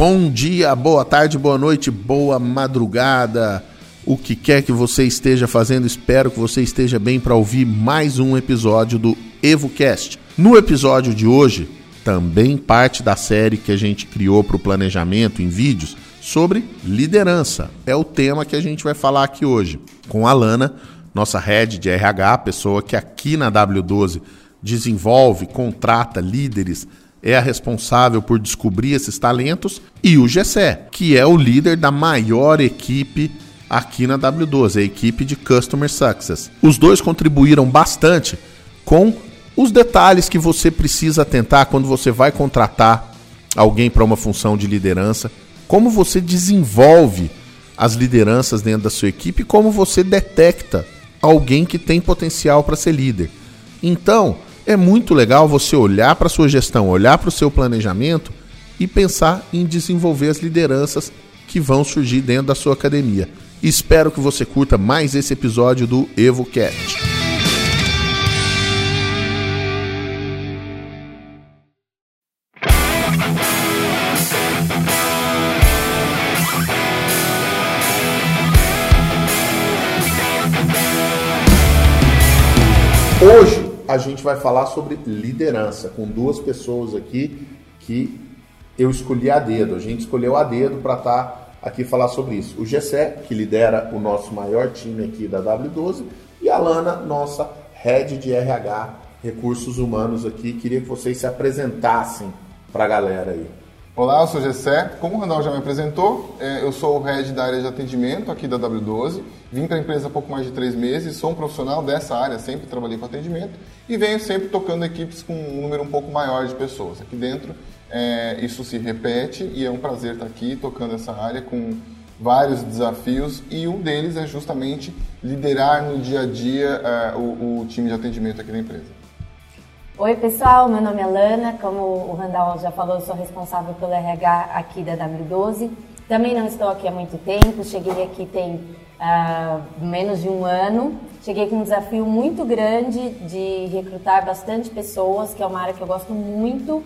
Bom dia, boa tarde, boa noite, boa madrugada. O que quer que você esteja fazendo, espero que você esteja bem para ouvir mais um episódio do EvoCast. No episódio de hoje, também parte da série que a gente criou para o planejamento em vídeos sobre liderança. É o tema que a gente vai falar aqui hoje com a Lana, nossa head de RH, pessoa que aqui na W12 desenvolve, contrata líderes é a responsável por descobrir esses talentos, e o Gessé, que é o líder da maior equipe aqui na W12, a equipe de Customer Success. Os dois contribuíram bastante com os detalhes que você precisa atentar quando você vai contratar alguém para uma função de liderança, como você desenvolve as lideranças dentro da sua equipe, como você detecta alguém que tem potencial para ser líder. Então, é muito legal você olhar para a sua gestão, olhar para o seu planejamento e pensar em desenvolver as lideranças que vão surgir dentro da sua academia. Espero que você curta mais esse episódio do EvoCast. A gente vai falar sobre liderança com duas pessoas aqui que eu escolhi a dedo. A gente escolheu a dedo para estar tá aqui falar sobre isso. O Gessé, que lidera o nosso maior time aqui da W12, e a Lana, nossa head de RH, recursos humanos aqui. Queria que vocês se apresentassem para a galera aí. Olá, eu sou Gessé. Como o Randall já me apresentou, é, eu sou o head da área de atendimento aqui da W12. Vim para a empresa há pouco mais de três meses, sou um profissional dessa área, sempre trabalhei com atendimento e venho sempre tocando equipes com um número um pouco maior de pessoas. Aqui dentro, é, isso se repete e é um prazer estar aqui tocando essa área com vários desafios e um deles é justamente liderar no dia a dia é, o, o time de atendimento aqui da empresa. Oi, pessoal, meu nome é Lana, como o Randall já falou, eu sou responsável pelo RH aqui da W12. Também não estou aqui há muito tempo, cheguei aqui tem uh, menos de um ano. Cheguei com um desafio muito grande de recrutar bastante pessoas, que é uma área que eu gosto muito,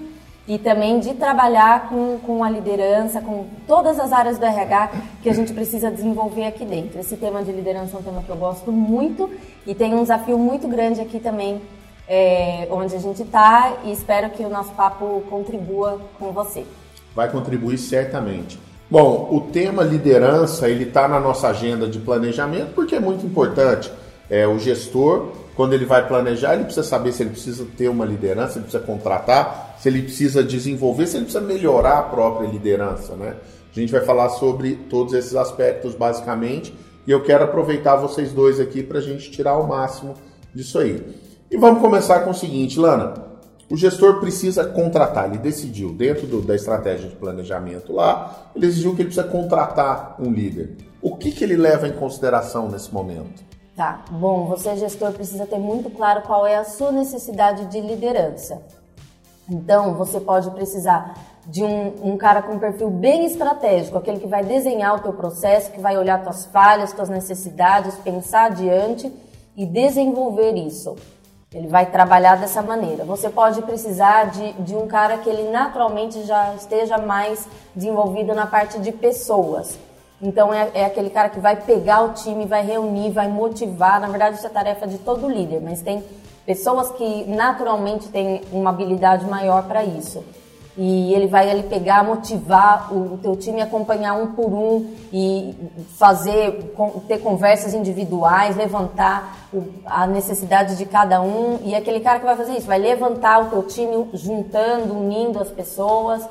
e também de trabalhar com, com a liderança, com todas as áreas do RH que a gente precisa desenvolver aqui dentro. Esse tema de liderança é um tema que eu gosto muito e tem um desafio muito grande aqui também é, onde a gente está e espero que o nosso papo contribua com você. Vai contribuir certamente. Bom, o tema liderança ele está na nossa agenda de planejamento porque é muito importante. É, o gestor, quando ele vai planejar, ele precisa saber se ele precisa ter uma liderança, ele precisa contratar, se ele precisa desenvolver, se ele precisa melhorar a própria liderança, né? A gente vai falar sobre todos esses aspectos basicamente e eu quero aproveitar vocês dois aqui para a gente tirar o máximo disso aí. E vamos começar com o seguinte, Lana. O gestor precisa contratar, ele decidiu, dentro do, da estratégia de planejamento lá, ele decidiu que ele precisa contratar um líder. O que, que ele leva em consideração nesse momento? Tá, bom, você gestor precisa ter muito claro qual é a sua necessidade de liderança. Então, você pode precisar de um, um, cara com um perfil bem estratégico, aquele que vai desenhar o teu processo, que vai olhar tuas falhas, tuas necessidades, pensar adiante e desenvolver isso. Ele vai trabalhar dessa maneira. Você pode precisar de, de um cara que ele naturalmente já esteja mais desenvolvido na parte de pessoas. Então é, é, aquele cara que vai pegar o time, vai reunir, vai motivar. Na verdade, isso é tarefa de todo líder, mas tem pessoas que naturalmente têm uma habilidade maior para isso e ele vai ali pegar, motivar o, teu time, acompanhar um por um e fazer, ter conversas individuais, levantar a necessidade de cada um e aquele cara que vai fazer isso, vai levantar o teu time juntando, unindo as pessoas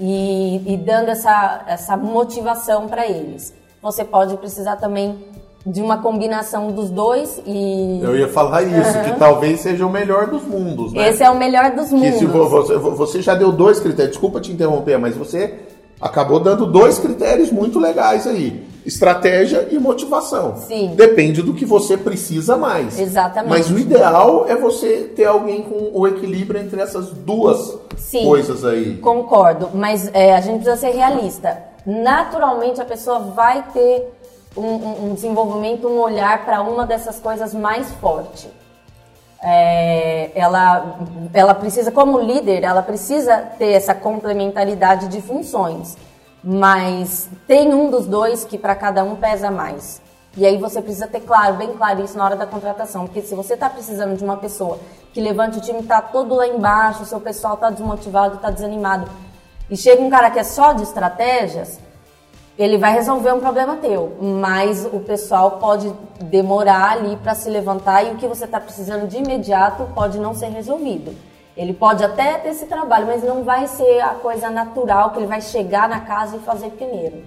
e, e dando essa, essa motivação para eles. Você pode precisar também de uma combinação dos dois e. Eu ia falar isso, uhum. que talvez seja o melhor dos mundos, né? Esse é o melhor dos mundos. Que você, você já deu dois critérios, desculpa te interromper, mas você acabou dando dois critérios muito legais aí. Estratégia e motivação. Sim. Depende do que você precisa mais. Exatamente. Mas o ideal é você ter alguém com o equilíbrio entre essas duas Sim, coisas aí. Concordo, mas é, a gente precisa ser realista. Naturalmente a pessoa vai ter um, um desenvolvimento, um olhar para uma dessas coisas mais forte. É, ela, ela precisa, como líder, ela precisa ter essa complementaridade de funções. mas tem um dos dois que para cada um pesa mais. E aí você precisa ter claro, bem claro isso na hora da contratação, porque se você está precisando de uma pessoa que levante o time está todo lá embaixo, o seu pessoal está desmotivado, está desanimado, e chega um cara que é só de estratégias, ele vai resolver um problema teu, mas o pessoal pode demorar ali para se levantar e o que você está precisando de imediato pode não ser resolvido. Ele pode até ter esse trabalho, mas não vai ser a coisa natural que ele vai chegar na casa e fazer primeiro.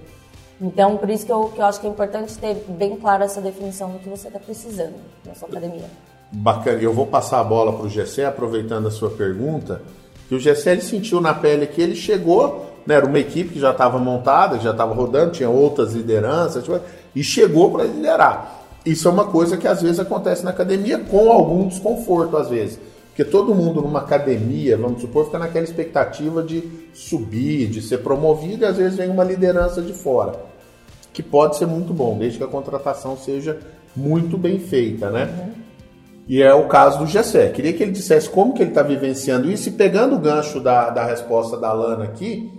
Então, por isso que eu, que eu acho que é importante ter bem claro essa definição do que você está precisando na sua academia. Bacana. Eu vou passar a bola para o Gessé, aproveitando a sua pergunta, que o Gessé ele sentiu na pele que ele chegou, né, era uma equipe que já estava montada, que já estava rodando, tinha outras lideranças, tipo, e chegou para liderar. Isso é uma coisa que às vezes acontece na academia com algum desconforto, às vezes. Porque todo mundo numa academia, vamos supor, fica naquela expectativa de subir, de ser promovido, e às vezes vem uma liderança de fora. Que pode ser muito bom, desde que a contratação seja muito bem feita, né? Uhum. E é o caso do Gessé. Queria que ele dissesse como que ele está vivenciando isso e pegando o gancho da, da resposta da Lana aqui,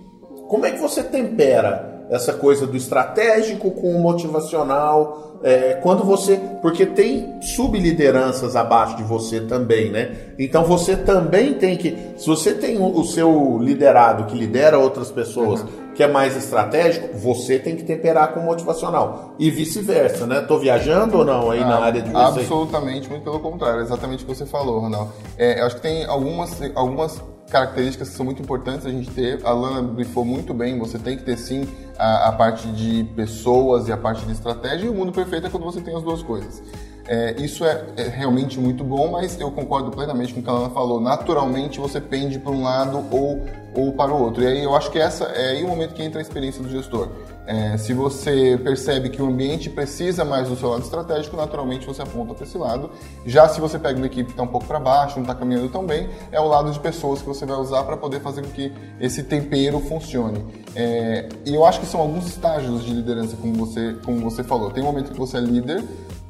como é que você tempera essa coisa do estratégico com o motivacional? É, quando você. Porque tem sublideranças abaixo de você também, né? Então você também tem que. Se você tem o, o seu liderado que lidera outras pessoas. Uhum que é mais estratégico, você tem que temperar com motivacional. E vice-versa, né? Tô viajando ou não aí ah, na área de você? Absolutamente, muito pelo contrário, exatamente o que você falou, Ronaldo. É, eu acho que tem algumas, algumas características que são muito importantes a gente ter. A Lana brifou muito bem, você tem que ter sim a, a parte de pessoas e a parte de estratégia, e o mundo perfeito é quando você tem as duas coisas. É, isso é, é, realmente muito bom, mas eu concordo plenamente com o que a Ana falou. Naturalmente você pende para um lado ou, ou para o outro. E aí eu acho que essa é aí o momento que entra a experiência do gestor. É, se você percebe que o ambiente precisa mais do seu lado estratégico, naturalmente você aponta para esse lado. Já se você pega uma equipe que está um pouco para baixo, não está caminhando tão bem, é o lado de pessoas que você vai usar para poder fazer com que esse tempero funcione. É, e eu acho que são alguns estágios de liderança, como você, como você falou. Tem um momento que você é líder,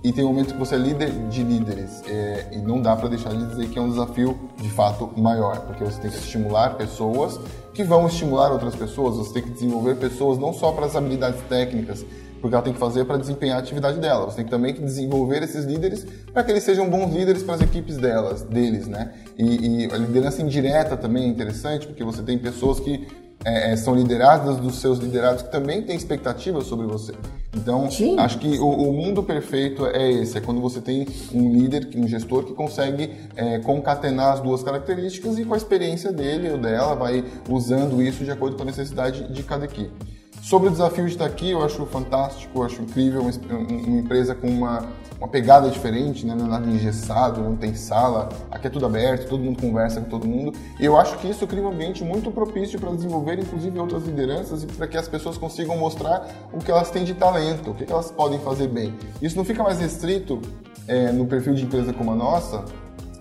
e tem um momento que você é líder de líderes. É, e não dá para deixar de dizer que é um desafio de fato maior, porque você tem que estimular pessoas que vão estimular outras pessoas, você tem que desenvolver pessoas não só para as habilidades técnicas, porque ela tem que fazer para desempenhar a atividade dela. Você tem que também que desenvolver esses líderes para que eles sejam bons líderes para as equipes delas, deles, né? E, e a liderança indireta também é interessante, porque você tem pessoas que é, é, são lideradas dos seus liderados que também têm expectativas sobre você. Então, Sim. acho que o, o, mundo perfeito é esse, é quando você tem um líder, um gestor que consegue é, concatenar as duas características e com a experiência dele ou dela vai usando isso de acordo com a necessidade de cada equipe. Sobre o desafio de estar aqui, eu acho fantástico, eu acho incrível, uma, uma empresa com uma, uma pegada diferente, né? não é nada engessado, não tem sala, aqui é tudo aberto, todo mundo conversa com todo mundo. E eu acho que isso cria um ambiente muito propício para desenvolver, inclusive, outras lideranças e para que as pessoas consigam mostrar o que elas têm de talento, o que elas podem fazer bem. Isso não fica mais restrito é, no perfil de empresa como a nossa,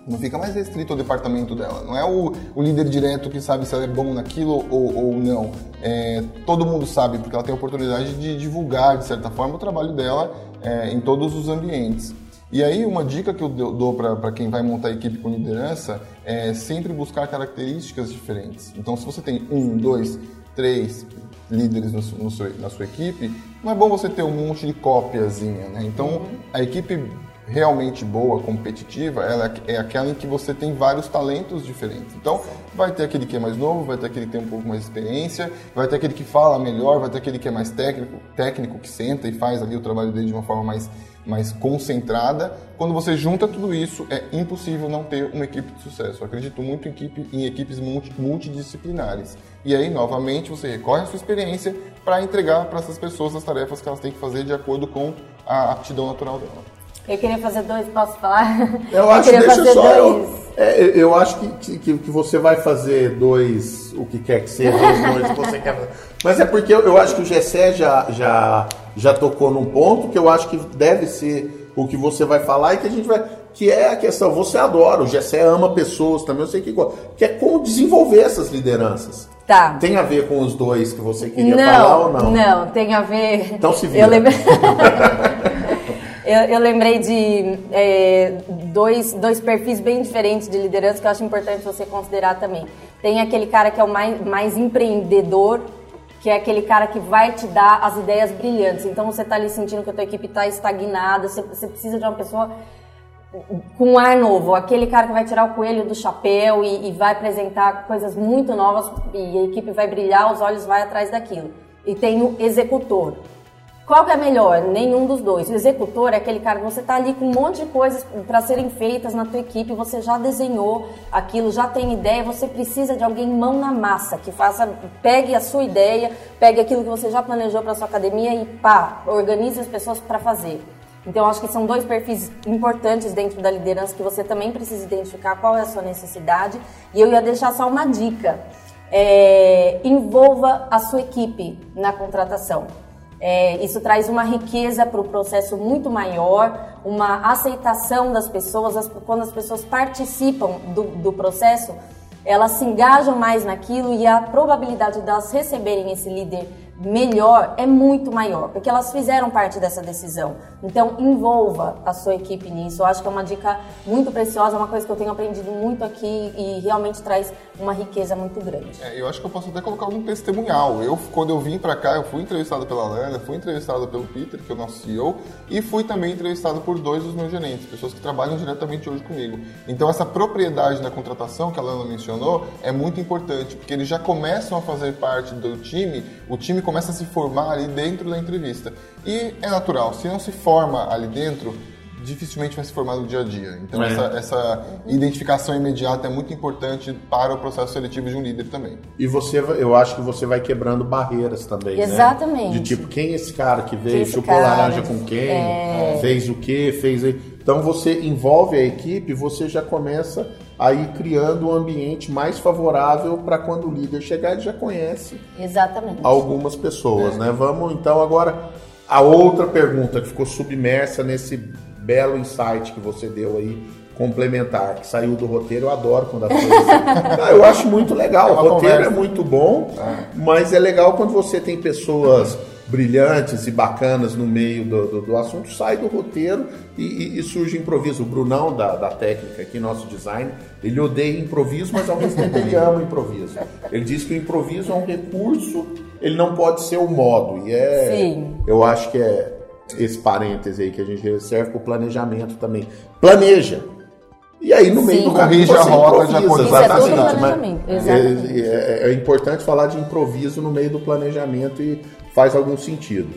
não fica mais restrito ao departamento dela. Não é o, o líder direto que sabe se ela é bom naquilo ou, ou não. É, todo mundo sabe, porque ela tem a oportunidade de divulgar, de certa forma, o trabalho dela é, em todos os ambientes. E aí, uma dica que eu dou para quem vai montar equipe com liderança é sempre buscar características diferentes. Então, se você tem um, dois, três líderes no, no seu, na sua equipe, não é bom você ter um monte de cópiazinha, né? Então, a equipe realmente boa, competitiva, ela é aquela em que você tem vários talentos diferentes. Então, vai ter aquele que é mais novo, vai ter aquele que tem um pouco mais de experiência, vai ter aquele que fala melhor, vai ter aquele que é mais técnico, técnico que senta e faz ali o trabalho dele de uma forma mais, mais concentrada. Quando você junta tudo isso, é impossível não ter uma equipe de sucesso. Eu acredito muito em, equipe, em equipes multi, multidisciplinares. E aí, novamente, você recorre à sua experiência para entregar para essas pessoas as tarefas que elas têm que fazer de acordo com a aptidão natural dela. Eu queria fazer dois, posso falar? Eu acho, eu deixa só, eu, é, eu acho que, que, que, você vai fazer dois, o que quer que seja, os dois que você quer fazer. Mas é porque eu, eu acho que o Gessé já, já, já tocou num ponto que eu acho que deve ser o que você vai falar e que a gente vai. Que é a questão, você adora, o Gessé ama pessoas também, eu sei que gosta. Que é como desenvolver essas lideranças. Tá. Tem a ver com os dois que você queria não, falar ou não? Não, tem a ver. Então se vira. Eu lembro. Eu, eu lembrei de é, dois, dois perfis bem diferentes de liderança que eu acho importante você considerar também. Tem aquele cara que é o mais, mais empreendedor que é aquele cara que vai te dar as ideias brilhantes. Então você está ali sentindo que a tua equipe está estagnada, você, você, precisa de uma pessoa com um ar novo, aquele cara que vai tirar o coelho do chapéu e, e vai apresentar coisas muito novas e a equipe vai brilhar, os olhos vai atrás daquilo. E tem o executor. Qual que é melhor? Nenhum dos dois. O executor é aquele cara que você está ali com um monte de coisas para serem feitas na tua equipe, você já desenhou aquilo, já tem ideia, você precisa de alguém mão na massa, que faça, pegue a sua ideia, pegue aquilo que você já planejou para sua academia e pá, organize as pessoas para fazer. Então, acho que são dois perfis importantes dentro da liderança que você também precisa identificar qual é a sua necessidade. E eu ia deixar só uma dica. É, envolva a sua equipe na contratação. É, isso traz uma riqueza para o processo muito maior, uma aceitação das pessoas. As, quando as pessoas participam do, do processo, elas se engajam mais naquilo e a probabilidade de elas receberem esse líder melhor é muito maior, porque elas fizeram parte dessa decisão. Então, envolva a sua equipe nisso. Eu acho que é uma dica muito preciosa, uma coisa que eu tenho aprendido muito aqui e realmente traz uma riqueza muito grande. É, eu acho que eu posso até colocar um testemunhal. Eu, quando eu vim para cá, eu fui entrevistado pela Lana, fui entrevistado pelo Peter, que é o nosso CEO, e fui também entrevistado por dois dos meus gerentes, pessoas que trabalham diretamente hoje comigo. Então, essa propriedade da contratação que a Lana mencionou é muito importante, porque eles já começam a fazer parte do time, o time começa a se formar ali dentro da entrevista. E é natural, se não se forma ali dentro, dificilmente vai se formar no dia a dia. Então, é. essa, essa, identificação imediata é muito importante para o processo seletivo de um líder também. E você, eu acho que você vai quebrando barreiras também. Né? Exatamente. Né? De tipo, quem é esse cara que veio, que chupou cara, laranja com quem, é... fez o que, fez. Então, você envolve a equipe, você já começa aí criando um ambiente mais favorável para quando o líder chegar, ele já conhece Exatamente. algumas pessoas, é. né? Vamos então agora a outra pergunta que ficou submersa nesse belo insight que você deu aí complementar, que saiu do roteiro, eu adoro quando a coisa. ah, eu acho muito legal. É o roteiro conversa. é muito bom, é. mas é legal quando você tem pessoas brilhantes e bacanas no meio do, do, do assunto, sai do roteiro e, e, e, surge improviso. O Brunão da, da técnica aqui, nosso design, ele odeia improviso, mas ao mesmo tempo ele ama improviso. Ele diz que o improviso é um recurso, ele não pode ser o modo. E é. Sim. Eu acho que é esse parêntese aí que a gente serve para o planejamento também. Planeja. E aí no meio Sim. do corrige a rota de acordo exatamente. É, exatamente. É, é, é importante falar de improviso no meio do planejamento e faz algum sentido.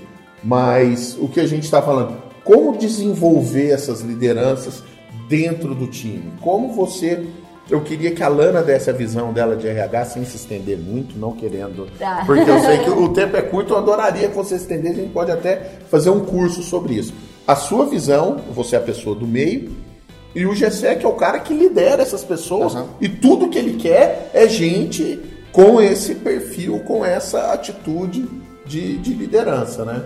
Mas o que a gente está falando, como desenvolver essas lideranças dentro do time? Como você. Eu queria que a Lana desse a visão dela de RH sem se estender muito, não querendo. Tá. Porque eu sei que o tempo é curto, eu adoraria que você estendesse, a gente pode até fazer um curso sobre isso. A sua visão, você é a pessoa do meio, e o GSEC é o cara que lidera essas pessoas, uhum. e tudo que ele quer é gente com esse perfil, com essa atitude de, de liderança, né?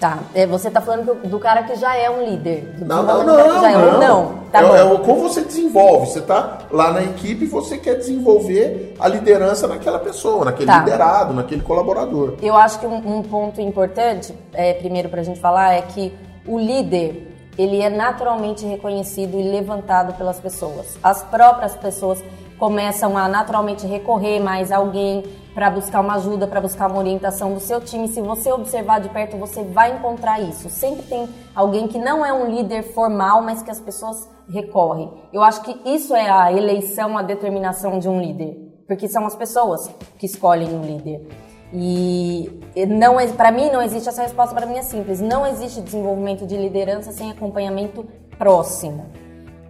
Tá, é, você tá falando do, do, cara que já é um líder. Não, não, não, não, é um, não. Tá é, é, como você desenvolve. Você tá lá na equipe e você quer desenvolver a liderança naquela pessoa, naquele tá. liderado, naquele colaborador. Eu acho que um, um ponto importante, é, primeiro para a gente falar, é que o líder ele é naturalmente reconhecido e levantado pelas pessoas. As próprias pessoas começam a naturalmente recorrer mais a alguém para buscar uma ajuda, para buscar uma orientação do seu time. Se você observar de perto, você vai encontrar isso. Sempre tem alguém que não é um líder formal, mas que as pessoas recorrem. Eu acho que isso é a eleição, a determinação de um líder, porque são as pessoas que escolhem um líder. E não para mim não existe essa resposta para mim é simples. Não existe desenvolvimento de liderança sem acompanhamento próximo,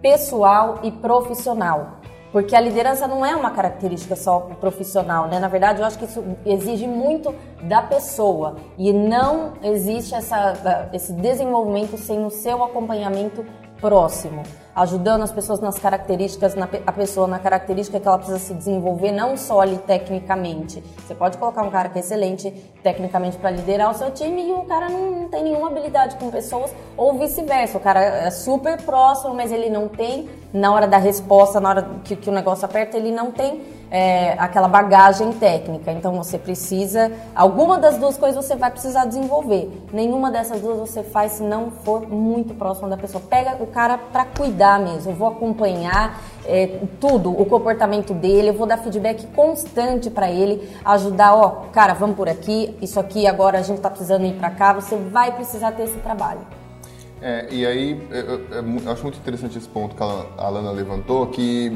pessoal e profissional. Porque a liderança não é uma característica só profissional, né? Na verdade, eu acho que isso exige muito da pessoa e não existe essa, esse desenvolvimento sem o seu acompanhamento próximo ajudando as pessoas nas características, na, a pessoa na característica que ela precisa se desenvolver, não só ali tecnicamente. Você pode colocar um cara que é excelente tecnicamente para liderar o seu time e o cara não, não tem nenhuma habilidade com pessoas, ou vice-versa. O cara é super próximo, mas ele não tem, na hora da resposta, na hora que, que o negócio aperta, ele não tem é, aquela bagagem técnica. Então você precisa, alguma das duas coisas você vai precisar desenvolver. Nenhuma dessas duas você faz se não for muito próximo da pessoa. Pega o cara para cuidar mesmo. Eu vou acompanhar é, tudo, o comportamento dele, eu vou dar feedback constante para ele, ajudar, ó, cara, vamos por aqui, isso aqui agora a gente está precisando ir para cá, você vai precisar ter esse trabalho. É, e aí, eu, eu, eu, acho muito interessante esse ponto que a Alana levantou, que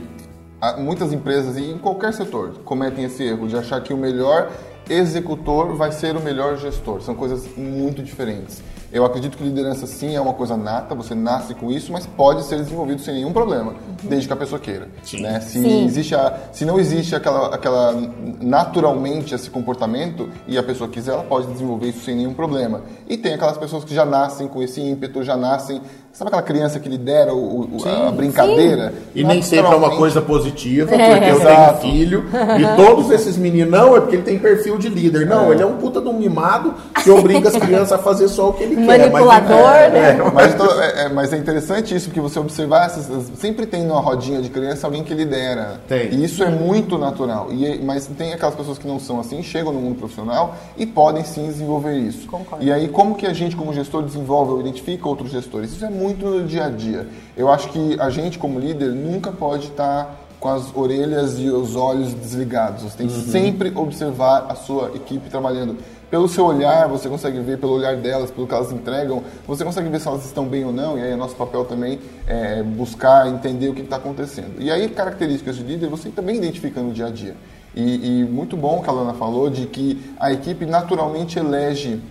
muitas empresas, e em qualquer setor, cometem esse erro de achar que o melhor executor vai ser o melhor gestor. São coisas muito diferentes. Eu acredito que liderança sim é uma coisa nata, você nasce com isso, mas pode ser desenvolvido sem nenhum problema, uhum. desde que a pessoa queira. Sim. Né? Se, sim. Existe a, se não existe aquela, aquela naturalmente esse comportamento e a pessoa quiser, ela pode desenvolver isso sem nenhum problema. E tem aquelas pessoas que já nascem com esse ímpeto, já nascem Sabe aquela criança que lidera o, o, a brincadeira? Sim. E nem sempre é uma coisa positiva, porque é. eu tenho filho e todos esses meninos, não, é porque ele tem perfil de líder. Não, é. ele é um puta de um mimado que obriga as crianças a fazer só o que ele Manipulador, quer. Manipulador, né? É, mas, então, é, é, mas é interessante isso, porque você observar, essas, sempre tem numa rodinha de criança alguém que lidera. Tem. E isso é muito natural. E, mas tem aquelas pessoas que não são assim, chegam no mundo profissional e podem sim desenvolver isso. Concordo. E aí, como que a gente, como gestor, desenvolve ou identifica outros gestores? Isso é muito no dia a dia. Eu acho que a gente, como líder, nunca pode estar com as orelhas e os olhos desligados. Você tem que uhum. sempre observar a sua equipe trabalhando. Pelo seu olhar, você consegue ver, pelo olhar delas, pelo que elas entregam, você consegue ver se elas estão bem ou não, e aí é nosso papel também é buscar entender o que está acontecendo. E aí, características de líder, você também identifica no dia a dia. E, e muito bom que a Lana falou de que a equipe naturalmente elege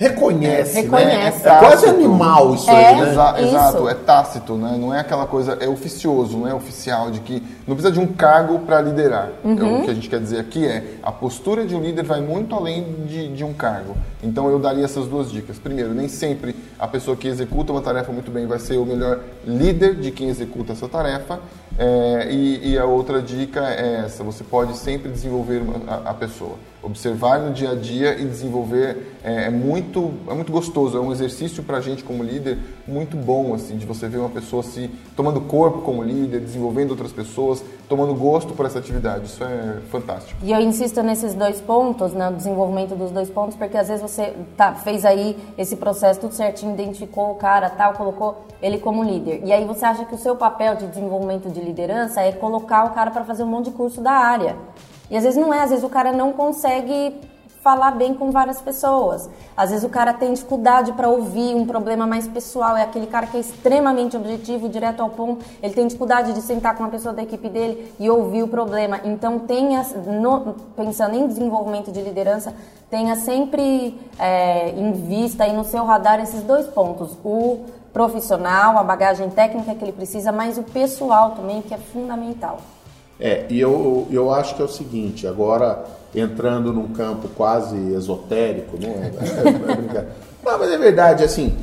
reconhece, é, reconhece. Né? É, quase animal isso é, aí, né? Exa exato, é tácito, né? Não é aquela coisa, é oficioso, não é oficial de que não precisa de um cargo para liderar. Uhum. Então, o que a gente quer dizer aqui é a postura de um líder vai muito além de, de um cargo. Então eu daria essas duas dicas. Primeiro, nem sempre a pessoa que executa uma tarefa muito bem vai ser o melhor líder de quem executa essa tarefa. É, e, e, a outra dica é essa: você pode sempre desenvolver a, a pessoa observar no dia a dia e desenvolver é, é muito é muito gostoso é um exercício para a gente como líder muito bom assim de você ver uma pessoa se tomando corpo como líder desenvolvendo outras pessoas tomando gosto por essa atividade isso é fantástico. E eu insisto nesses dois pontos né, desenvolvimento dos dois pontos porque às vezes você tá, fez aí esse processo tudo certinho identificou o cara tal colocou ele como líder. E aí você acha que o seu papel de desenvolvimento de liderança é colocar o cara para fazer um monte de curso da área e às vezes não é, às vezes o cara não consegue falar bem com várias pessoas. Às vezes o cara tem dificuldade para ouvir um problema mais pessoal, é aquele cara que é extremamente objetivo, direto ao ponto, ele tem dificuldade de sentar com uma pessoa da equipe dele e ouvir o problema. Então tenha, no, pensando em desenvolvimento de liderança, tenha sempre é, em vista e no seu radar esses dois pontos, o profissional, a bagagem técnica que ele precisa, mas o pessoal também, que é fundamental. É, e eu, eu acho que é o seguinte, agora entrando num campo quase esotérico, não é? é, é não, mas é verdade, assim,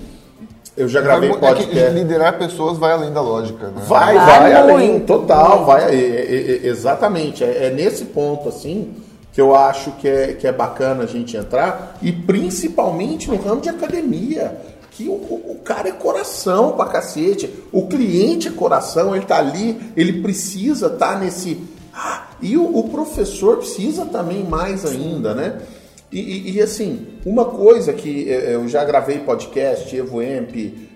eu já gravei é podcast. É liderar pessoas vai além da lógica, né? Vai, vai, vai além, total, vai, é, é, exatamente, é, nesse ponto, assim, que eu acho que é, que é bacana a gente entrar, e principalmente no ramo de academia que o, o, cara é coração pra cacete. O cliente é coração, ele tá ali, ele precisa estar tá nesse. Ah, e o, o, professor precisa também mais ainda, né? E, e, e, assim, uma coisa que é, é, eu já gravei podcast, EvoEmp,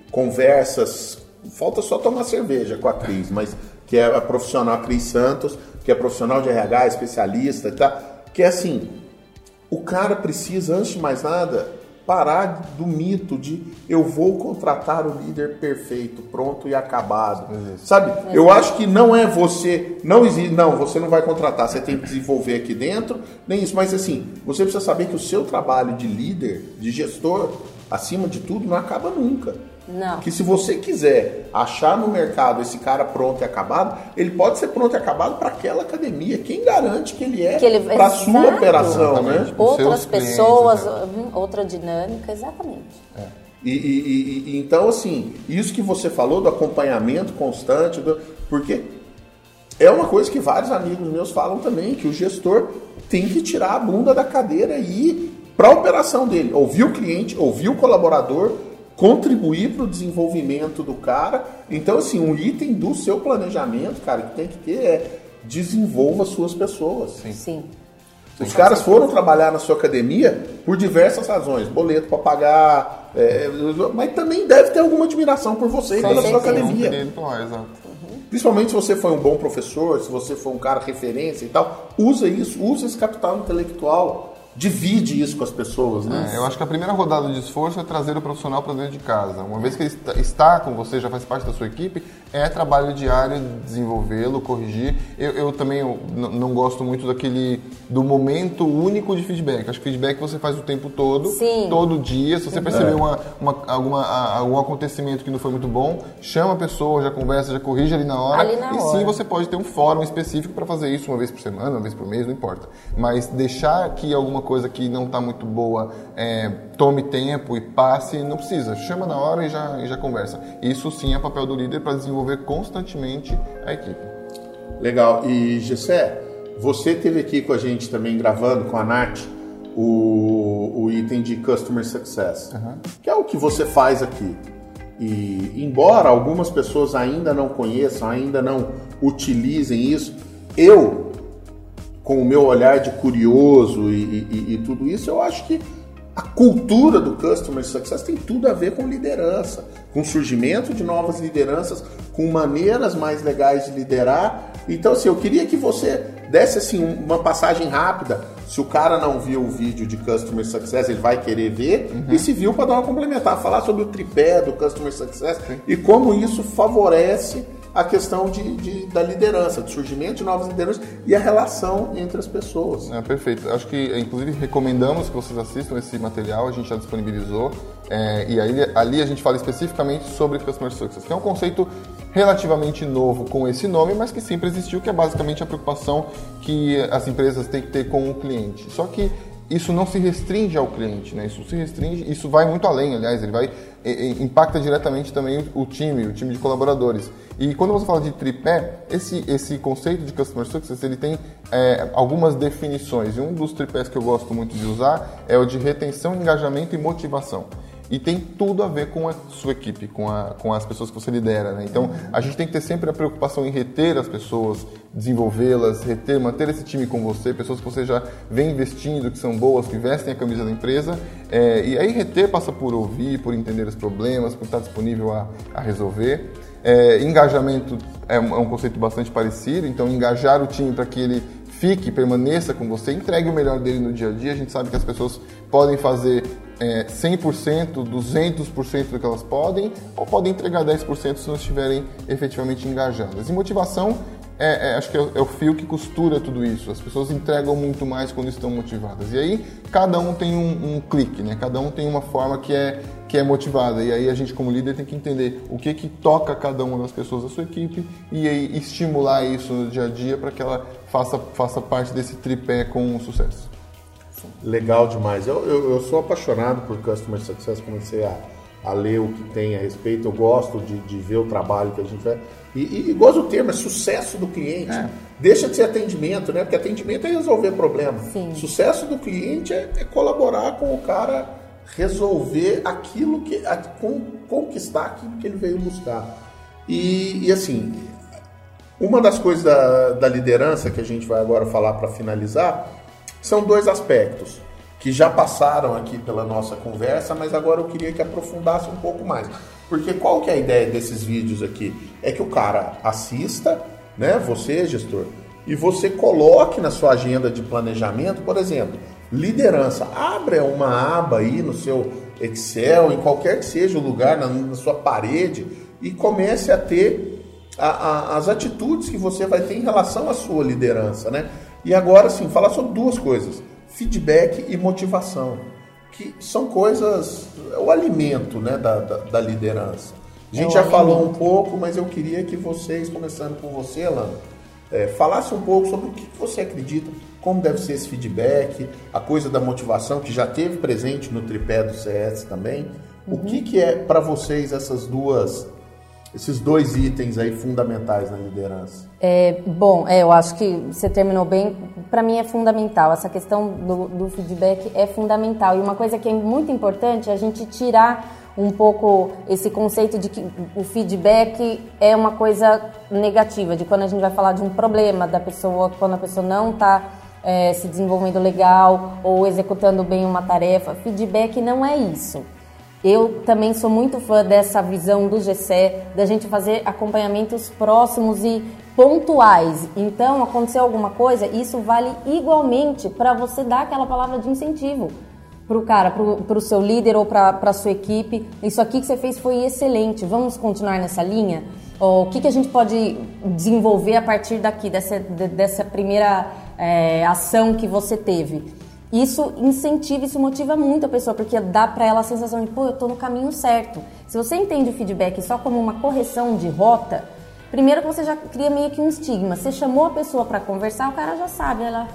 conversas, falta só tomar cerveja com a Cris, mas que é a profissional a Cris Santos, que é profissional de RH, especialista e tal, que é assim, o cara precisa, antes de mais nada, parar do mito de eu vou contratar o líder perfeito, pronto e acabado. Sabe? Eu acho que não é você, não existe, não, você não vai contratar, você tem que desenvolver aqui dentro, nem isso, mas assim, você precisa saber que o seu trabalho de líder, de gestor, acima de tudo, não acaba nunca. Não. Que se você quiser achar no mercado esse cara pronto e acabado, ele pode ser pronto e acabado para aquela academia. Quem garante que ele é para a sua operação, né? Outras pessoas, né? outra dinâmica, exatamente. É. E, e, e, então, assim, isso que você falou do acompanhamento constante, do, porque é uma coisa que vários amigos meus falam também, que o gestor tem que tirar a bunda da cadeira e ir para a operação dele. Ouvir o cliente, ouvir o colaborador, contribuir para o desenvolvimento do cara. Então, assim, um item do seu planejamento, cara, que tem que ter é desenvolva suas pessoas. Sim. Sim. Os caras foram trabalhar na sua academia por diversas razões, boleto para pagar, é, mas também deve ter alguma admiração por você e pela sua academia. Principalmente se você foi um bom professor, se você foi um cara referência e tal, usa isso, usa esse capital intelectual divide isso com as pessoas, né? É, eu acho que a primeira rodada de esforço é trazer o profissional para dentro de casa. Uma vez que ele está com você, já faz parte da sua equipe, é trabalho diário desenvolvê-lo, corrigir. Eu, eu também eu não gosto muito daquele do momento único de feedback. Acho que feedback você faz o tempo todo, Sim. todo dia. Se você perceber é. uma, uma, alguma, algum acontecimento que não foi muito bom, chama a pessoa, já conversa, já corrige ali na hora. Ali na e hora. sim, você pode ter um fórum específico para fazer isso uma vez por semana, uma vez por mês, não importa. Mas deixar que alguma alguma coisa que não está muito boa, é, tome tempo e passe, não precisa. Chama na hora e já, e já conversa. Isso sim é papel do líder para desenvolver constantemente a equipe. Legal. E Gessé, você teve aqui com a gente também gravando com a Nath o, o item de Customer Success, uhum. que é o que você faz aqui. E embora algumas pessoas ainda não conheçam, ainda não utilizem isso, eu com o meu olhar de curioso e, e, e, tudo isso, eu acho que a cultura do Customer Success tem tudo a ver com liderança, com surgimento de novas lideranças, com maneiras mais legais de liderar. Então, assim, eu queria que você desse assim uma passagem rápida. Se o cara não viu o vídeo de Customer Success, ele vai querer ver. Uhum. E se viu, para dar uma complementar, falar sobre o tripé do Customer Success e como isso favorece a questão de, de, da liderança, do surgimento de novas lideranças e a relação entre as pessoas. É, perfeito. Acho que, inclusive, recomendamos que vocês assistam esse material, a gente já disponibilizou. É, e aí, ali a gente fala especificamente sobre Customer Success, que é um conceito relativamente novo com esse nome, mas que sempre existiu, que é basicamente a preocupação que as empresas têm que ter com o cliente. Só que isso não se restringe ao cliente, né? Isso se restringe, isso vai muito além, aliás, ele vai impacta diretamente também o time, o time de colaboradores. E quando você fala de tripé, esse, esse conceito de Customer Success, ele tem é, algumas definições. E um dos tripés que eu gosto muito de usar é o de retenção, engajamento e motivação e tem tudo a ver com a sua equipe, com, a, com as pessoas que você lidera. Né? Então, a gente tem que ter sempre a preocupação em reter as pessoas, desenvolvê-las, reter, manter esse time com você, pessoas que você já vem investindo, que são boas, que vestem a camisa da empresa. É, e aí, reter passa por ouvir, por entender os problemas, por estar disponível a, a resolver. É, engajamento é um, é um conceito bastante parecido, então, engajar o time para que ele fique, permaneça com você, entregue o melhor dele no dia a dia. A gente sabe que as pessoas podem fazer é, 100%, 200% do que elas podem, ou podem entregar 10% se não estiverem efetivamente engajadas. E motivação, é, é, acho que é, é, o fio que costura tudo isso. As pessoas entregam muito mais quando estão motivadas. E aí, cada um tem um, um clique, né? cada um tem uma forma que é, que é motivada. E aí, a gente, como líder, tem que entender o que, que toca cada uma das pessoas da sua equipe e aí, estimular isso no dia a dia para que ela faça, faça parte desse tripé com sucesso. Legal demais. Eu, eu, eu, sou apaixonado por Customer Success, comecei a, a ler o que tem a respeito, eu gosto de, de ver o trabalho que a gente faz. E, e, gosto do termo, é sucesso do cliente. É. Deixa de ser atendimento, né? Porque atendimento é resolver problema. Sim. Sucesso do cliente é, é, colaborar com o cara resolver aquilo que. A, com, conquistar aquilo que ele veio buscar. E, e assim, uma das coisas da, da liderança que a gente vai agora falar para finalizar são dois aspectos que já passaram aqui pela nossa conversa, mas agora eu queria que aprofundasse um pouco mais. Porque qual que é a ideia desses vídeos aqui? É que o cara assista, né, você, gestor, e você coloque na sua agenda de planejamento, por exemplo, liderança. Abra uma aba aí no seu Excel, em qualquer que seja o lugar, na, na sua parede, e comece a ter a, a, as atitudes que você vai ter em relação à sua liderança, né? E agora sim, falar sobre duas coisas: feedback e motivação, que são coisas, é o alimento né, da, da, da liderança. A gente é já falou um pouco, mas eu queria que vocês, começando com você, Alana, é, falasse um pouco sobre o que você acredita, como deve ser esse feedback, a coisa da motivação que já teve presente no tripé do CS também. Uhum. O que, que é para vocês essas duas esses dois itens aí fundamentais na liderança? É, bom, é, eu acho que você terminou bem. Para mim é fundamental. Essa questão do, do, feedback é fundamental. E uma coisa que é muito importante é a gente tirar um pouco esse conceito de que o feedback é uma coisa negativa, de quando a gente vai falar de um problema da pessoa, quando a pessoa não está é, se desenvolvendo legal ou executando bem uma tarefa. Feedback não é isso. Eu também sou muito fã dessa visão do GCE, da gente fazer acompanhamentos próximos e pontuais. Então, aconteceu alguma coisa, isso vale igualmente para você dar aquela palavra de incentivo para o cara, para o seu líder ou para a sua equipe. Isso aqui que você fez foi excelente, vamos continuar nessa linha? o que, que a gente pode desenvolver a partir daqui, dessa, dessa primeira é, ação que você teve? Isso incentiva, isso motiva muito a pessoa, porque dá para ela a sensação de, pô, eu estou no caminho certo. Se você entende o feedback só como uma correção de rota, primeiro que você já cria meio que um estigma. Você chamou a pessoa para conversar, o cara já sabe, ela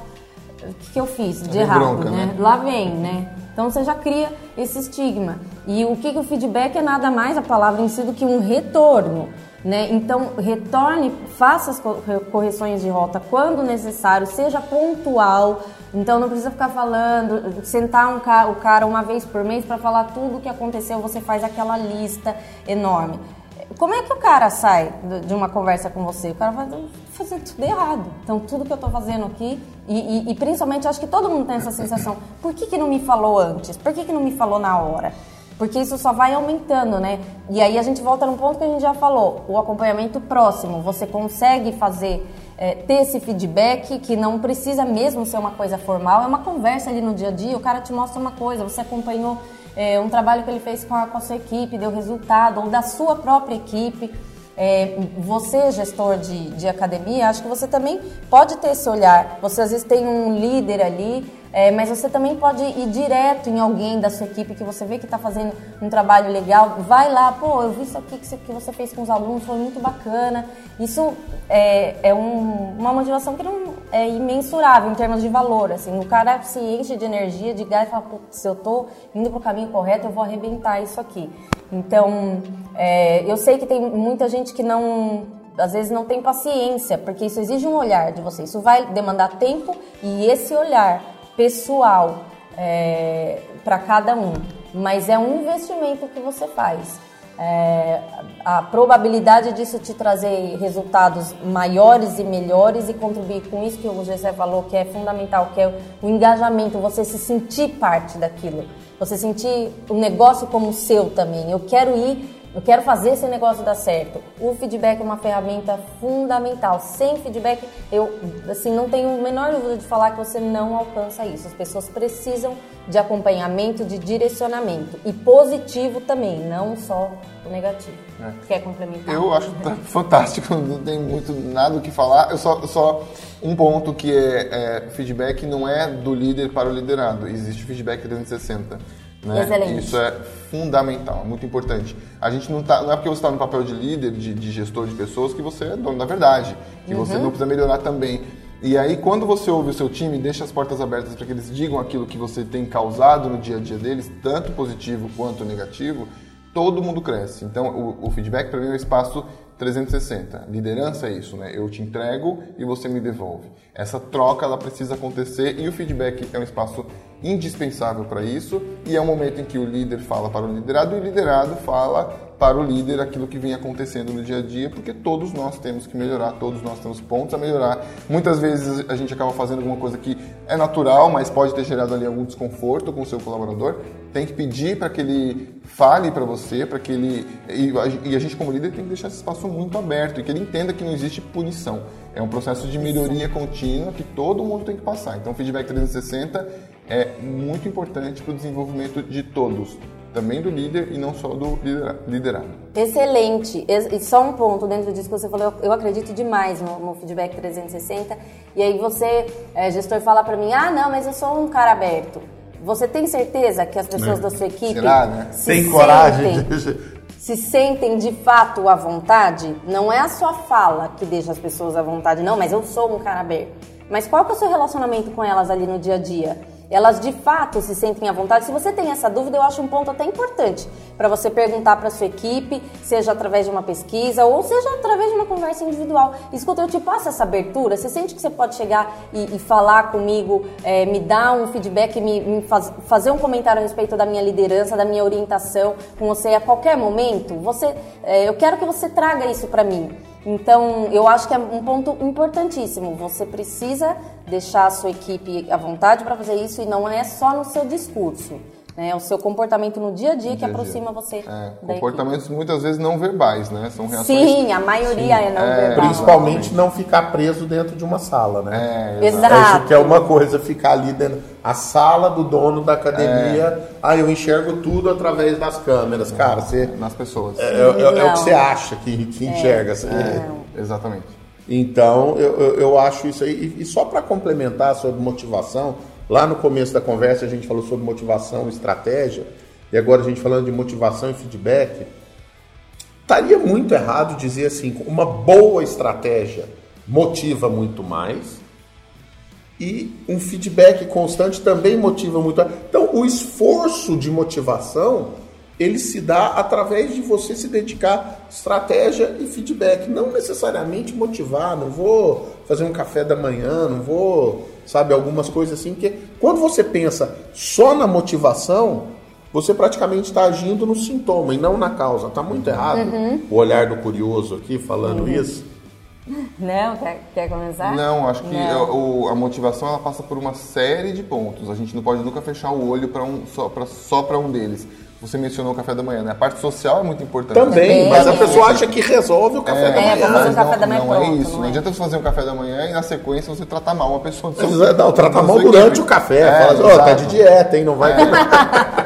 o que, que eu fiz de errado, bronca, né? né? Lá vem, né? Então você já cria esse estigma. E o que, que o feedback é nada mais a palavra em si do que um retorno. Né? Então, retorne, faça as correções de rota quando necessário, seja pontual. Então, não precisa ficar falando, sentar um ca o cara uma vez por mês para falar tudo o que aconteceu, você faz aquela lista enorme. Como é que o cara sai de uma conversa com você? O cara vai fazendo tudo errado. Então, tudo que eu estou fazendo aqui, e, e, e, principalmente acho que todo mundo tem essa sensação: por que, que não me falou antes? Por que, que não me falou na hora? Porque isso só vai aumentando, né? E aí a gente volta num ponto que a gente já falou: o acompanhamento próximo. Você consegue fazer, é, ter esse feedback que não precisa mesmo ser uma coisa formal, é uma conversa ali no dia a dia. O cara te mostra uma coisa, você acompanhou é, um trabalho que ele fez com a, com a sua equipe, deu resultado, ou da sua própria equipe. É, você, gestor de, de academia, acho que você também pode ter esse olhar. Você às vezes tem um líder ali, é, mas você também pode ir direto em alguém da sua equipe que você vê que está fazendo um trabalho legal. Vai lá, pô, eu vi isso aqui que você fez com os alunos, foi muito bacana. Isso é, é um, uma motivação que não é imensurável em termos de valor. Assim, o cara se enche de energia, de gás e fala, se eu estou indo para o caminho correto, eu vou arrebentar isso aqui. Então, é, eu sei que tem muita gente que não, às vezes não tem paciência, porque isso exige um olhar de você. Isso vai demandar tempo e esse olhar pessoal é, para cada um. Mas é um investimento que você faz. É, a probabilidade disso te trazer resultados maiores e melhores e contribuir com isso que o Gessé falou que é fundamental, que é o engajamento, você se sentir parte daquilo. Você sentir o negócio como seu também. Eu quero ir, eu quero fazer esse negócio dar certo. O feedback é uma ferramenta fundamental. Sem feedback, eu assim não tenho a menor dúvida de falar que você não alcança isso. As pessoas precisam de acompanhamento, de direcionamento e positivo também, não só o negativo. É. Quer complementar? Eu acho tá fantástico, não tem muito nada o que falar. Eu só, só um ponto que é, é, feedback não é do líder para o liderado, existe feedback 360. Né? Excelente. Isso é fundamental, muito importante. A gente não tá, não é porque você está no papel de líder, de, de, gestor de pessoas, que você é dono da verdade, que uhum. você não precisa melhorar também. E aí, quando você ouve o seu time, deixa as portas abertas para que eles digam aquilo que você tem causado no dia a dia deles, tanto positivo quanto negativo, todo mundo cresce. Então, o, o feedback para mim é um espaço 360. Liderança é isso, né? Eu te entrego e você me devolve. Essa troca ela precisa acontecer e o feedback é um espaço indispensável para isso e é um momento em que o líder fala para o liderado e o liderado fala para o líder aquilo que vem acontecendo no dia a dia, porque todos nós temos que melhorar, todos nós temos pontos a melhorar. Muitas vezes a gente acaba fazendo alguma coisa que é natural, mas pode ter gerado ali algum desconforto com o seu colaborador. Tem que pedir para que ele fale para você, para que ele e a gente como líder tem que deixar esse espaço muito aberto e que ele entenda que não existe punição. É um processo de melhoria contínua que todo mundo tem que passar. Então, o feedback 360 é muito importante para o desenvolvimento de todos, também do líder e não só do liderado. Excelente. E só um ponto dentro disso que você falou, eu acredito demais no, no feedback 360. E aí você, é, gestor, fala para mim, ah, não, mas eu sou um cara aberto. Você tem certeza que as pessoas é. da sua equipe Será, né? tem coragem? se sentem de fato à vontade, não é a sua fala que deixa as pessoas à vontade, não, mas eu sou um cara aberto. Mas qual que é o seu relacionamento com elas ali no dia a dia? Elas de fato se sentem à vontade. Se você tem essa dúvida, eu acho um ponto até importante para você perguntar para sua equipe, seja através de uma pesquisa ou seja através de uma conversa individual. Escuta, eu te passo essa abertura. Você sente que você pode chegar e, e falar comigo, é, me dar um feedback, me, me faz, fazer um comentário a respeito da minha liderança, da minha orientação com você a qualquer momento? Você, é, eu quero que você traga isso para mim. Então, eu acho que é um ponto importantíssimo. Você precisa deixar a sua equipe à vontade para fazer isso e não é só no seu discurso. Né? É o seu comportamento no dia a dia, dia que aproxima você. É, comportamentos equipe. muitas vezes não verbais, né? São reações. Sim, a maioria Sim. é não é, verbal. Principalmente não ficar preso dentro de uma sala, né? É, exato. Isso que é uma coisa, ficar ali dentro. A sala do dono da academia, é. ah, eu enxergo tudo através das câmeras. Cara, você. Nas pessoas. É, é, é o que você acha que, que enxerga. Exatamente. Então, eu, eu, eu, acho isso aí. E, e só para complementar sobre motivação, Lá no começo da conversa a gente falou sobre motivação e estratégia, e agora a gente falando de motivação e feedback. Estaria muito errado dizer assim, uma boa estratégia motiva muito mais e um feedback constante também motiva muito. Então, o esforço de motivação ele se dá através de você se dedicar estratégia e feedback, não necessariamente motivar, não vou fazer um café da manhã, não vou sabe? Algumas coisas assim, que quando você pensa só na motivação, você praticamente está agindo no sintoma e não na causa. Está muito errado uhum. o olhar do curioso aqui falando uhum. isso. Não, quer, quer começar? Não, acho que não. a motivação ela passa por uma série de pontos. A gente não pode nunca fechar o olho para um, só para um deles. Você mencionou o café da manhã, né? A parte social é muito importante. Também, mas a pessoa acha que resolve o café é, da manhã. É, fazer um café da manhã não, pronto, é isso. Não, é. adianta você fazer um café da manhã e na sequência você tratar mal uma pessoa. Do seu, não, tratar mal durante o café. É, fala assim, oh, tá de dieta, hein? Não vai... É.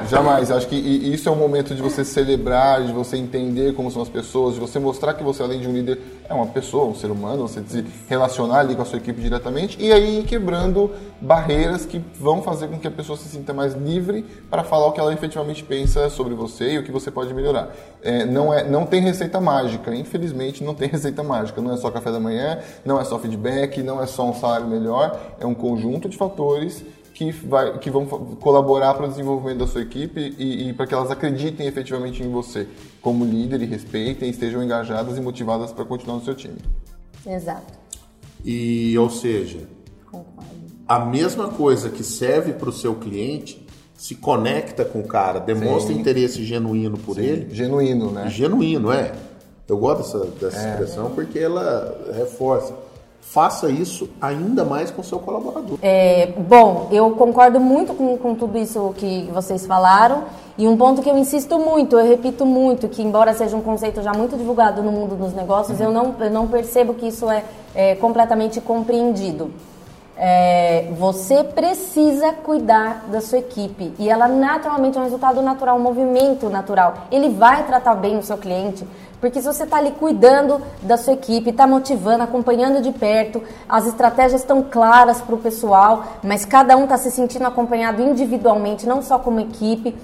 Jamais. Acho que isso é um momento de você celebrar, de você entender como são as pessoas, de você mostrar que você, além de um líder, é uma pessoa, um ser humano, você se relacionar ali com a sua equipe diretamente e aí quebrando barreiras que vão fazer com que a pessoa se sinta mais livre para falar o que ela efetivamente pensa sobre você e o que você pode melhorar. É, não, é, não tem receita mágica, infelizmente não tem receita mágica. Não é só café da manhã, não é só feedback, não é só um salário melhor, é um conjunto de fatores que, vai, que vão colaborar para o desenvolvimento da sua equipe e, e para que elas acreditem efetivamente em você como líder e respeitem, estejam engajadas e motivadas para continuar no seu time. Exato. E, ou seja, a mesma coisa que serve para o seu cliente se conecta com o cara, demonstra Sim. interesse genuíno por Sim. ele. Genuíno, né? Genuíno, é. Eu gosto dessa, dessa é. expressão porque ela reforça. Faça isso ainda mais com o seu colaborador. É, bom, eu concordo muito com, com tudo isso que vocês falaram. E um ponto que eu insisto muito, eu repito muito, que embora seja um conceito já muito divulgado no mundo dos negócios, uhum. eu, não, eu não percebo que isso é, é completamente compreendido. É, você precisa cuidar da sua equipe e ela naturalmente é um resultado natural, um movimento natural. Ele vai tratar bem o seu cliente, porque se você está ali cuidando da sua equipe, está motivando, acompanhando de perto, as estratégias estão claras para o pessoal, mas cada um está se sentindo acompanhado individualmente, não só como equipe.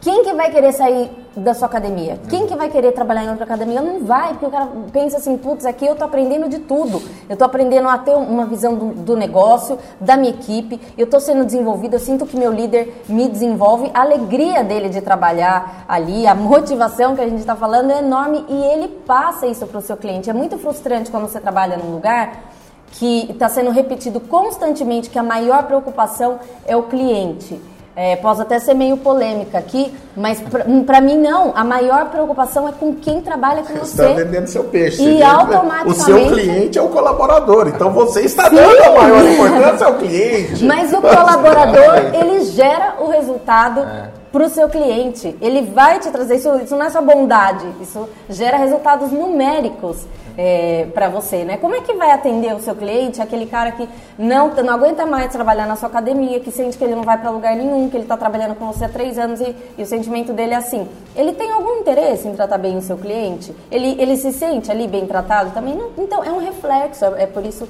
Quem que vai querer sair da sua academia? Quem que vai querer trabalhar em outra academia? Não vai, porque o cara pensa assim, putz, aqui eu tô aprendendo de tudo. Eu tô aprendendo a ter uma visão do, do negócio, da minha equipe, eu tô sendo desenvolvido, eu sinto que meu líder me desenvolve, a alegria dele de trabalhar ali, a motivação que a gente está falando é enorme e ele passa isso para o seu cliente. É muito frustrante quando você trabalha num lugar que está sendo repetido constantemente que a maior preocupação é o cliente. É, posso até ser meio polêmica aqui, mas para mim não. A maior preocupação é com quem trabalha com você. Você está vendendo seu peixe. E automaticamente... O seu cliente é o colaborador, então você está Sim. dando a maior importância ao cliente. Mas o colaborador, ele gera o resultado é para o seu cliente. Ele vai te trazer isso, isso não é só bondade, isso gera resultados numéricos é, para você, né? Como é que vai atender o seu cliente, aquele cara que não, não aguenta mais trabalhar na sua academia, que sente que ele não vai para lugar nenhum, que ele está trabalhando com você há três anos e, e, o sentimento dele é assim. Ele tem algum interesse em tratar bem o seu cliente? Ele, ele se sente ali bem tratado também? Não, então, é um reflexo, é, é por isso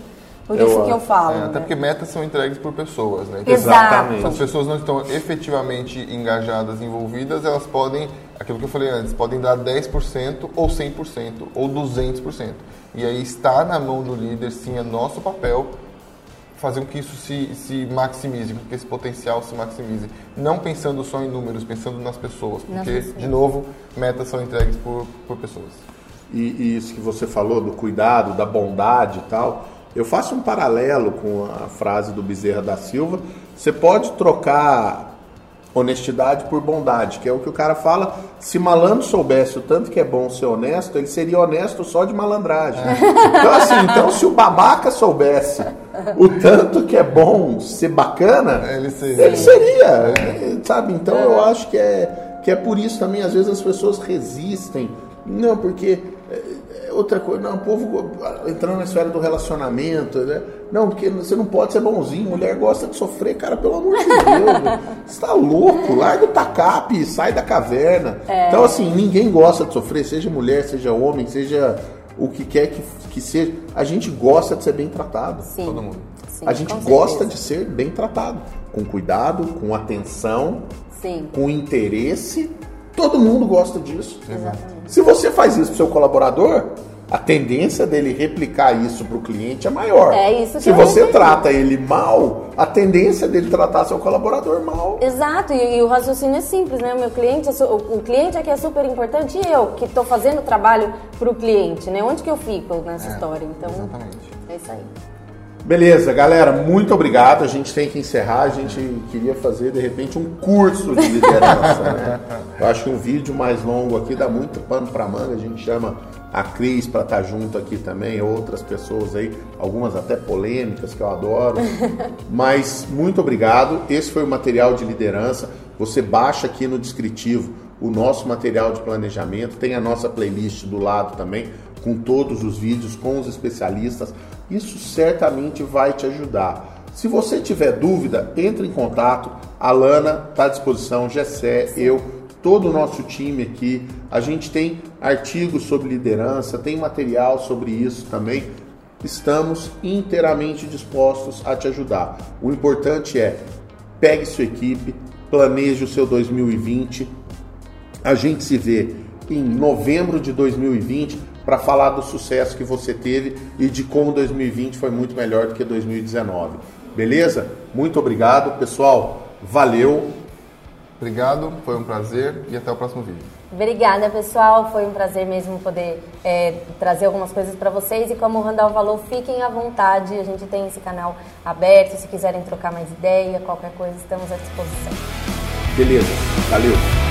por eu, isso que eu falo. É, até né? porque metas são entregues por pessoas, né? Então, Exatamente. Se as pessoas não estão efetivamente engajadas, envolvidas, elas podem, aquilo que eu falei antes, podem dar 10% ou 100% ou 200%. E aí está na mão do líder, sim, é nosso papel fazer com que isso se, se maximize, com que esse potencial se maximize. Não pensando só em números, pensando nas pessoas, porque, pessoas. de novo, metas são entregues por, por pessoas. E, e isso que você falou do cuidado, da bondade e tal, eu faço um paralelo com a frase do Bezerra da Silva. Você pode trocar honestidade por bondade, que é o que o cara fala. Se malandro soubesse o tanto que é bom ser honesto, ele seria honesto só de malandragem. Então, assim, então se o babaca soubesse o tanto que é bom ser bacana, Ele seria. ele seria, sabe? Então eu acho que é, que é por isso também, às vezes as pessoas resistem. Não, porque é, é outra coisa, não, o povo entrando na esfera do relacionamento, né? Não, porque você não pode ser bonzinho, mulher gosta de sofrer, cara, pelo amor de Deus. Você tá louco? Larga o tacape, sai da caverna. Então, assim, ninguém gosta de sofrer, seja mulher, seja homem, seja o que quer que, que seja. A gente gosta de ser bem tratado. Sim. Todo mundo. Sim, A gente gosta certeza. de ser bem tratado, com cuidado, com atenção, Sim, com interesse. Todo mundo gosta disso. exatamente. Se você faz isso para seu colaborador, a tendência dele replicar isso para o cliente é maior. É isso que Se você entendi. trata ele mal, a tendência dele tratar seu colaborador mal. Exato, e, e o raciocínio é simples, né? O meu cliente, é o, cliente aqui é super importante e eu que estou fazendo o trabalho para o cliente, né? Onde que eu fico nessa história? Então, Exatamente. é isso aí. Beleza, galera, muito obrigado. A gente tem que encerrar. A gente queria fazer de repente um curso de liderança. né? Eu acho que um vídeo mais longo aqui dá muito pano para manga. A gente chama a Cris para estar junto aqui também, outras pessoas aí, algumas até polêmicas que eu adoro. Mas muito obrigado. Esse foi o material de liderança. Você baixa aqui no descritivo o nosso material de planejamento, tem a nossa playlist do lado também, com todos os vídeos, com os especialistas. Isso certamente vai te ajudar. Se você tiver dúvida, entre em contato. A Lana está à disposição, Gessé, eu, todo o nosso time aqui. A gente tem artigos sobre liderança, tem material sobre isso também. Estamos inteiramente dispostos a te ajudar. O importante é pegue sua equipe, planeje o seu 2020. A gente se vê em novembro de 2020 para falar do sucesso que você teve e de como 2020 foi muito melhor do que 2019. Beleza? Muito obrigado, pessoal. Valeu. Obrigado, foi um prazer e até o próximo vídeo. Obrigada, pessoal. Foi um prazer mesmo poder é, trazer algumas coisas para vocês. E como o Randall falou, fiquem à vontade. A gente tem esse canal aberto. Se quiserem trocar mais ideia, qualquer coisa, estamos à disposição. Beleza. Valeu.